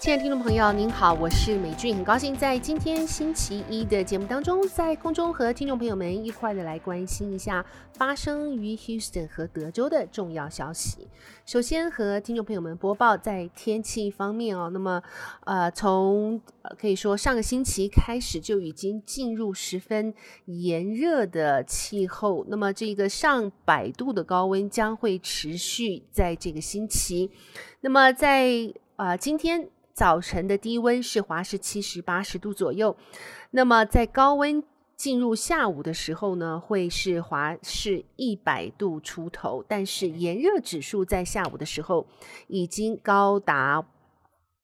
亲爱的听众朋友，您好，我是美俊，很高兴在今天星期一的节目当中，在空中和听众朋友们一块的来关心一下发生于 Houston 和德州的重要消息。首先和听众朋友们播报在天气方面哦，那么呃，从可以说上个星期开始就已经进入十分炎热的气候，那么这个上百度的高温将会持续在这个星期。那么在呃今天。早晨的低温是华氏七十八十度左右，那么在高温进入下午的时候呢，会是华氏一百度出头，但是炎热指数在下午的时候已经高达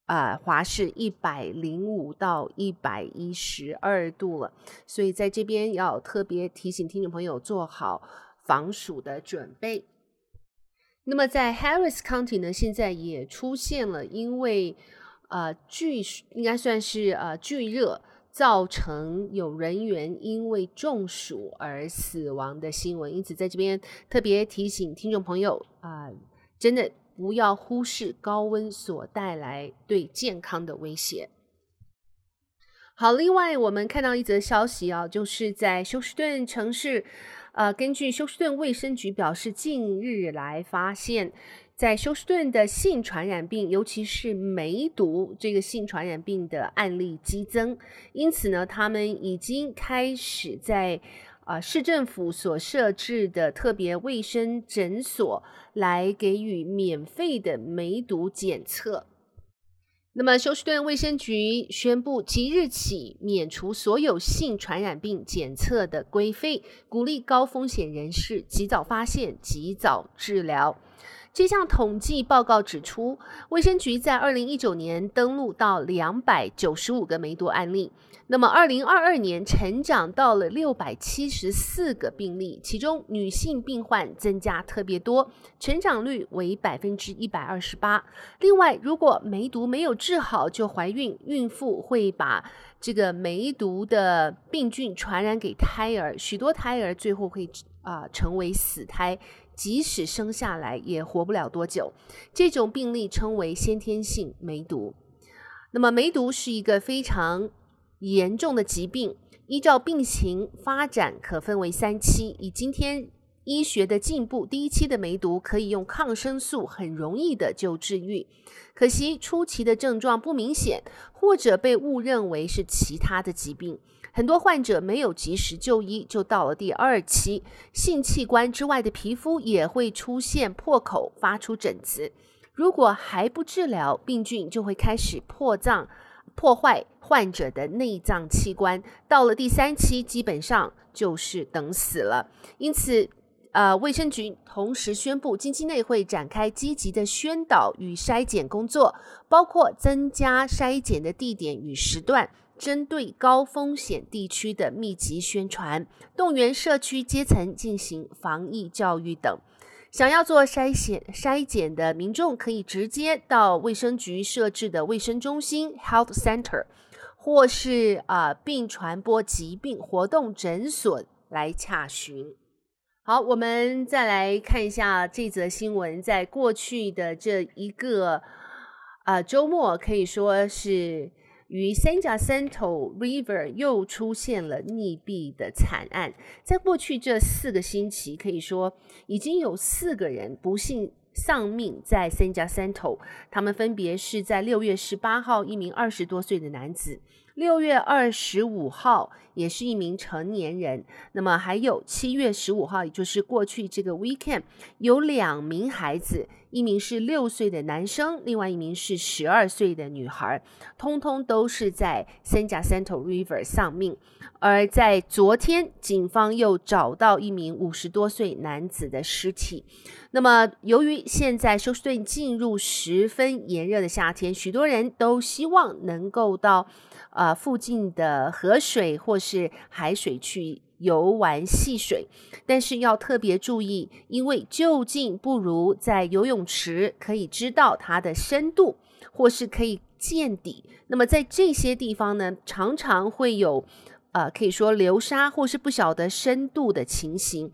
啊华氏一百零五到一百一十二度了，所以在这边要特别提醒听众朋友做好防暑的准备。那么在 Harris County 呢，现在也出现了因为呃，巨应该算是呃巨热造成有人员因为中暑而死亡的新闻，因此在这边特别提醒听众朋友啊、呃，真的不要忽视高温所带来对健康的威胁。好，另外我们看到一则消息啊，就是在休斯顿城市，呃，根据休斯顿卫生局表示，近日来发现。在休斯顿的性传染病，尤其是梅毒这个性传染病的案例激增，因此呢，他们已经开始在啊、市政府所设置的特别卫生诊所来给予免费的梅毒检测。那么，休斯顿卫生局宣布，即日起免除所有性传染病检测的规费，鼓励高风险人士及早发现、及早治疗。这项统计报告指出，卫生局在二零一九年登录到两百九十五个梅毒案例，那么二零二二年成长到了六百七十四个病例，其中女性病患增加特别多，成长率为百分之一百二十八。另外，如果梅毒没有治好就怀孕，孕妇会把这个梅毒的病菌传染给胎儿，许多胎儿最后会啊、成为死胎。即使生下来也活不了多久，这种病例称为先天性梅毒。那么，梅毒是一个非常严重的疾病，依照病情发展可分为三期。以今天医学的进步，第一期的梅毒可以用抗生素很容易的就治愈，可惜初期的症状不明显，或者被误认为是其他的疾病。很多患者没有及时就医，就到了第二期，性器官之外的皮肤也会出现破口，发出疹子。如果还不治疗，病菌就会开始破脏，破坏患者的内脏器官。到了第三期，基本上就是等死了。因此，呃，卫生局同时宣布，经期内会展开积极的宣导与筛检工作，包括增加筛检的地点与时段。针对高风险地区的密集宣传，动员社区阶层进行防疫教育等。想要做筛检筛检的民众，可以直接到卫生局设置的卫生中心 （Health Center） 或是啊、呃、病传播疾病活动诊所来洽询。好，我们再来看一下这则新闻。在过去的这一个啊、周末，可以说是。与 San Jacinto River 又出现了溺毙的惨案。在过去这四个星期，可以说已经有四个人不幸丧命在 San j a c e n t o。他们分别是在六月十八号，一名二十多岁的男子。六月二十五号，也是一名成年人。那么还有七月十五号，也就是过去这个 weekend，有两名孩子，一名是六岁的男生，另外一名是十二岁的女孩，通通都是在 San Jacinto River 丧命。而在昨天，警方又找到一名五十多岁男子的尸体。那么，由于现在休斯顿进入十分炎热的夏天，许多人都希望能够到。呃，附近的河水或是海水去游玩戏水，但是要特别注意，因为就近不如在游泳池可以知道它的深度，或是可以见底。那么在这些地方呢，常常会有呃，可以说流沙或是不晓得深度的情形。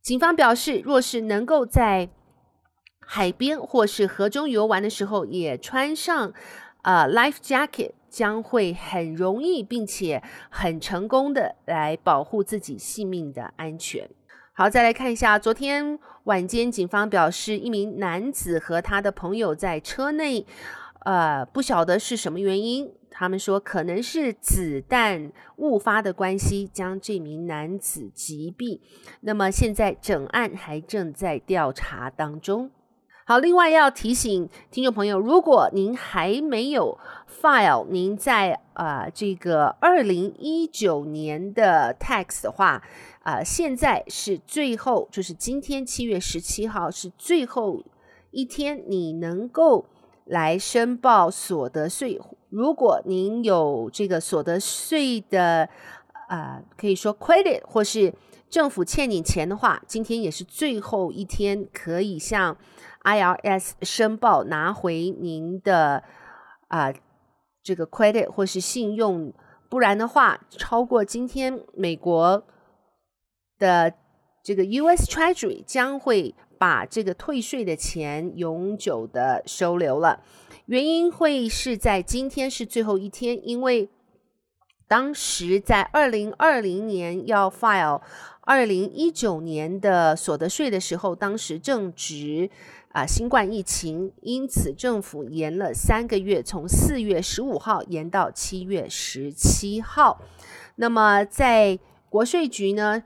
警方表示，若是能够在海边或是河中游玩的时候，也穿上呃 life jacket，将会很容易并且很成功的来保护自己性命的安全。好，再来看一下，昨天晚间警方表示，一名男子和他的朋友在车内，呃，不晓得是什么原因，他们说可能是子弹误发的关系，将这名男子击毙。那么现在整案还正在调查当中。好，另外要提醒听众朋友，如果您还没有 file 您在呃这个二零一九年的 tax 的话，啊、现在是最后，就是今天七月十七号是最后一天，你能够来申报所得税。如果您有这个所得税的，呃，可以说 credit 或是政府欠你钱的话，今天也是最后一天，可以向 IRS 申报拿回您的啊、这个 credit 或是信用，不然的话，超过今天美国。的这个 U.S. Treasury 将会把这个退税的钱永久的收留了，原因会是在今天是最后一天，因为当时在二零二零年要 file 二零一九年的所得税的时候，当时正值啊新冠疫情，因此政府延了三个月，从四月十五号延到七月十七号。那么在国税局呢，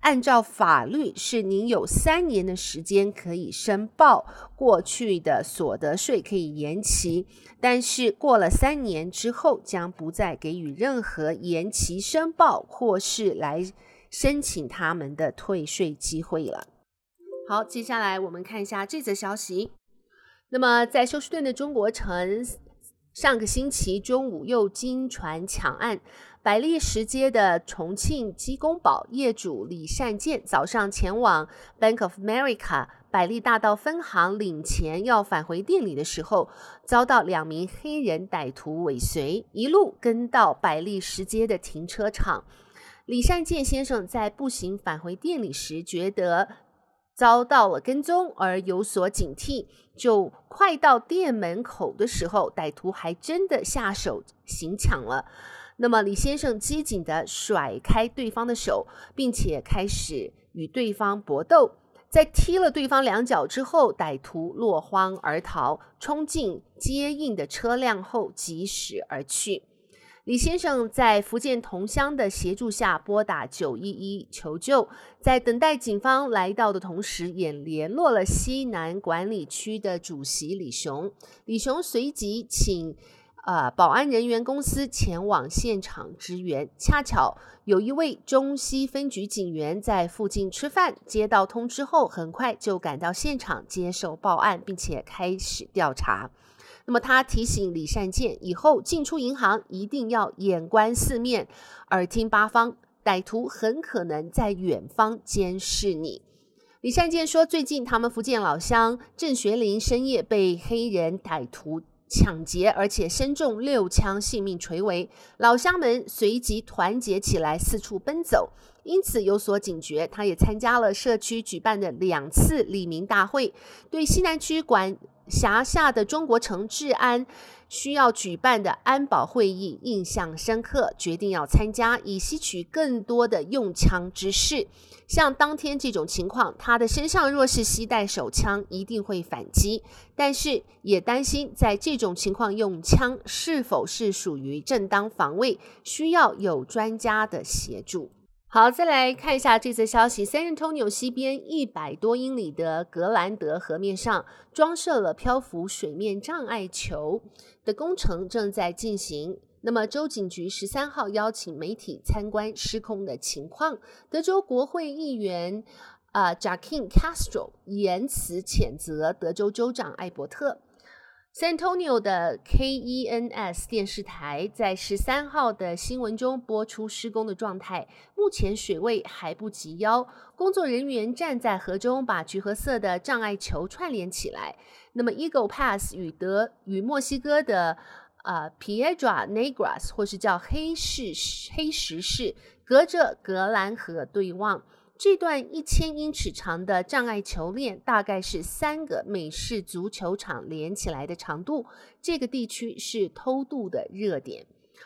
按照法律，是您有三年的时间可以申报过去的所得税，可以延期。但是过了三年之后，将不再给予任何延期申报或是来申请他们的退税机会了。好，接下来我们看一下这则消息。那么，在休斯顿的中国城，上个星期中午又惊传抢案。百利石街的重庆鸡公堡业主李善建早上前往 Bank of America 百利大道分行领钱，要返回店里的时候，遭到两名黑人歹徒尾随，一路跟到百利石街的停车场。李善建先生在步行返回店里时，觉得遭到了跟踪而有所警惕，就快到店门口的时候，歹徒还真的下手行抢了。那么李先生机警地甩开对方的手，并且开始与对方搏斗。在踢了对方两脚之后，歹徒落荒而逃，冲进接应的车辆后疾驶而去。李先生在福建同乡的协助下拨打九一一求救，在等待警方来到的同时，也联络了西南管理区的主席李雄。李雄随即请。呃，保安人员公司前往现场支援，恰巧有一位中西分局警员在附近吃饭，接到通知后，很快就赶到现场接受报案，并且开始调查。那么他提醒李善建，以后进出银行一定要眼观四面，耳听八方，歹徒很可能在远方监视你。李善建说，最近他们福建老乡郑学林深夜被黑人歹徒。抢劫，而且身中六枪，性命垂危。老乡们随即团结起来，四处奔走，因此有所警觉。他也参加了社区举办的两次里民大会，对西南区管辖下的中国城治安需要举办的安保会议印象深刻，决定要参加，以吸取更多的用枪知识。像当天这种情况，他的身上若是携带手枪，一定会反击。但是也担心，在这种情况用枪是否是属于正当防卫，需要有专家的协助。好，再来看一下这则消息：San Antonio 西边一百多英里的格兰德河面上装设了漂浮水面障碍球的工程正在进行。那么，州警局十三号邀请媒体参观失控的情况。德州国会议员啊，Joaquin Castro 言辞谴责德州州长艾伯特。San Antonio 的 KENS 电视台在十三号的新闻中播出施工的状态。目前水位还不及腰，工作人员站在河中，把橘褐色的障碍球串联起来。那么，Eagle Pass 与德与墨西哥的。呃，Piedra Negras 或是叫黑石黑石市，隔着格兰河对望，这段一千英尺长的障碍球链大概是三个美式足球场连起来的长度。这个地区是偷渡的热点，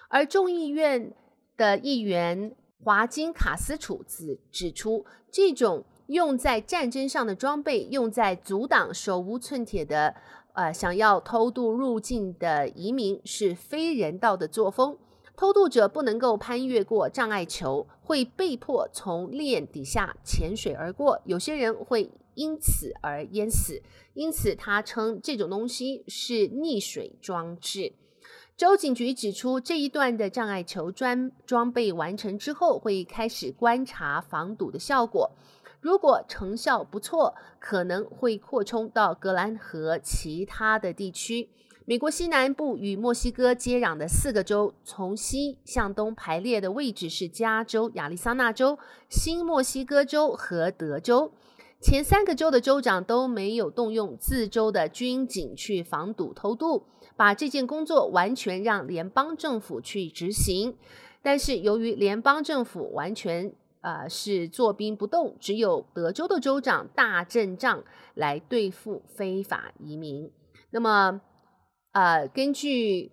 而众议院的议员华金卡斯楚子指出，这种用在战争上的装备，用在阻挡手无寸铁的呃想要偷渡入境的移民是非人道的作风。偷渡者不能够攀越过障碍球，会被迫从链底下潜水而过，有些人会因此而淹死。因此，他称这种东西是溺水装置。州警局指出，这一段的障碍球装装备完成之后，会开始观察防堵的效果。如果成效不错，可能会扩充到格兰河其他的地区。美国西南部与墨西哥接壤的四个州，从西向东排列的位置是加州、亚利桑那州、新墨西哥州和德州。前三个州的州长都没有动用自州的军警去防堵偷渡，把这件工作完全让联邦政府去执行。但是由于联邦政府完全呃是坐兵不动，只有德州的州长大阵仗来对付非法移民。那么。呃，根据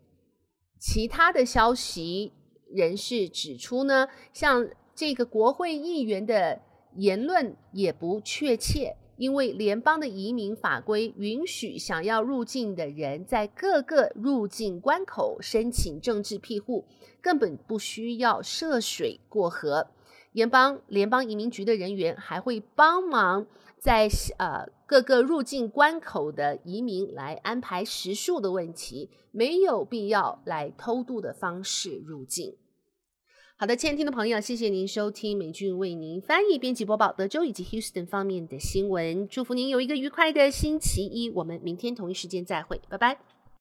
其他的消息人士指出呢，像这个国会议员的言论也不确切，因为联邦的移民法规允许想要入境的人在各个入境关口申请政治庇护，根本不需要涉水过河。联邦联邦移民局的人员还会帮忙。在呃各个入境关口的移民来安排食宿的问题，没有必要来偷渡的方式入境。好的，亲爱的听众朋友，谢谢您收听美俊为您翻译、编辑、播报德州以及 Houston 方面的新闻。祝福您有一个愉快的星期一，我们明天同一时间再会，拜拜。